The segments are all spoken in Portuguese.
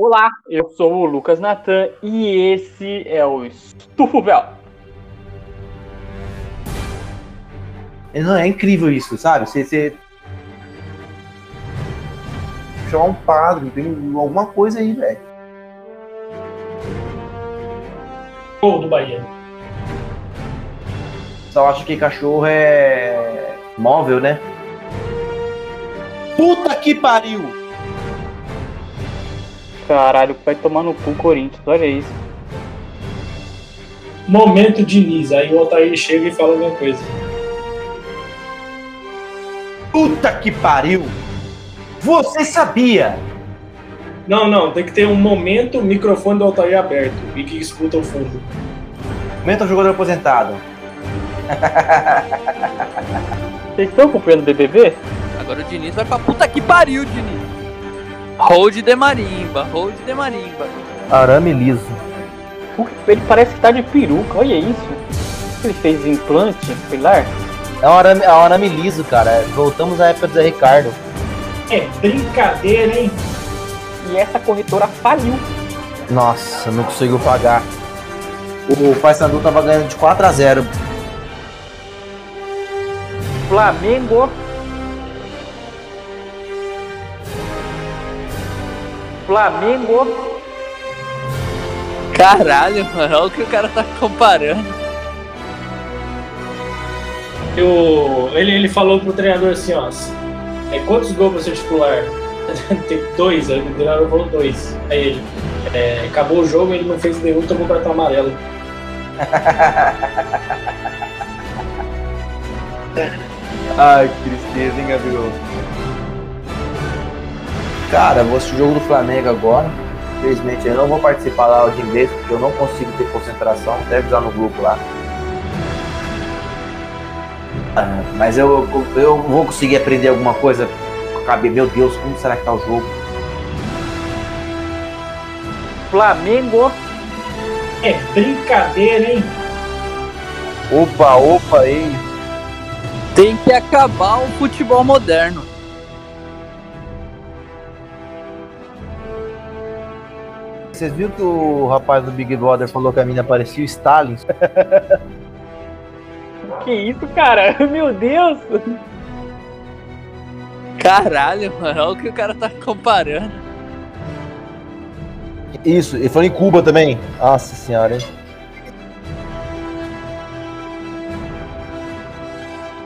Olá, eu sou o Lucas Natan e esse é o Estufo Véu. Não, é incrível isso, sabe? Você, você... chamar um padre, tem alguma coisa aí, velho. Gol do Bahia. Só acho que cachorro é móvel, né? Puta que pariu! Caralho, vai tomar no cu Corinthians, olha isso. Momento Diniz. Aí o Altair chega e fala alguma coisa. Puta que pariu! Você sabia? Não, não, tem que ter um momento microfone do Altair aberto e que escuta o fundo. Momento jogador aposentado. Vocês estão acompanhando o BBB? Agora o Diniz vai pra puta que pariu, Diniz. Hold de marimba, hold de marimba. Arame liso. Ele parece que tá de peruca, olha isso. Ele fez implante pilar? É um arame, é um arame liso, cara. Voltamos à época do Zé Ricardo. É brincadeira, hein? E essa corretora faliu. Nossa, não conseguiu pagar. O Paysandu tava ganhando de 4 a 0 Flamengo. Flamengo. Caralho, mano, olha o que o cara tá comparando. Eu, ele, ele falou pro treinador assim, ó. É, quantos gols você titular? Tem dois, aí o treinador falou dois. Aí ele. é, acabou o jogo, ele não fez nenhum, tomou cartão amarelo. Ai, que tristeza, hein, Gabriel? Cara, vou assistir o jogo do Flamengo agora. Infelizmente eu não vou participar lá de inglês, porque eu não consigo ter concentração. Deve estar no grupo lá. Ah, mas eu, eu vou conseguir aprender alguma coisa. Meu Deus, como será que tá o jogo? Flamengo. É brincadeira, hein? Opa, opa, ei. Tem que acabar o futebol moderno. Vocês viram que o rapaz do Big Brother falou que a mina parecia o Stalin? Que isso, cara? Meu Deus. Caralho, mano, olha o que o cara tá comparando. Isso, ele falou em Cuba também. Nossa senhora, hein?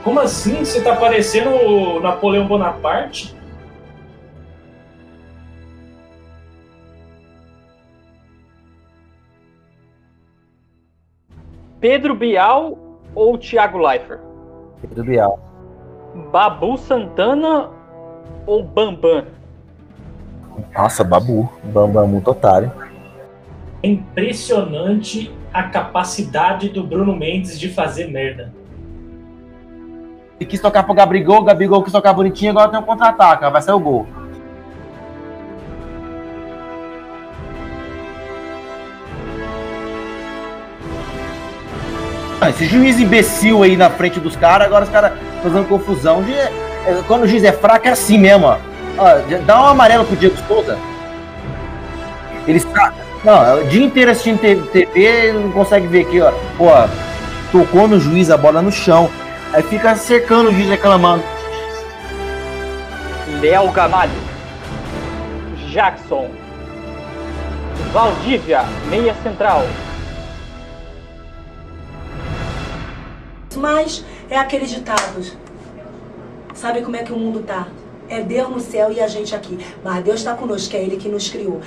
Como assim? Você tá parecendo o Napoleão Bonaparte? Pedro Bial ou Thiago Leifert? Pedro Bial. Babu Santana ou Bambam? Nossa, Babu. Bambam muito otário. É impressionante a capacidade do Bruno Mendes de fazer merda. Ele quis tocar pro Gabigol, o Gabigol quis tocar bonitinho, agora tem um contra-ataque, vai sair o gol. Ah, Esse juiz imbecil aí na frente dos caras, agora os caras fazendo confusão. De, é, quando o juiz é fraco, é assim mesmo, ó. Ó, dá um amarelo pro Diego Souza. Ele está. Não, é o dia inteiro assistindo TV, não consegue ver aqui, ó. Pô, tocou no juiz a bola no chão. Aí fica cercando o juiz reclamando. Léo Gamalho. Jackson. Valdívia, meia central. Mas é aqueles. Sabe como é que o mundo tá? É Deus no céu e a gente aqui. Mas Deus está conosco, é Ele que nos criou.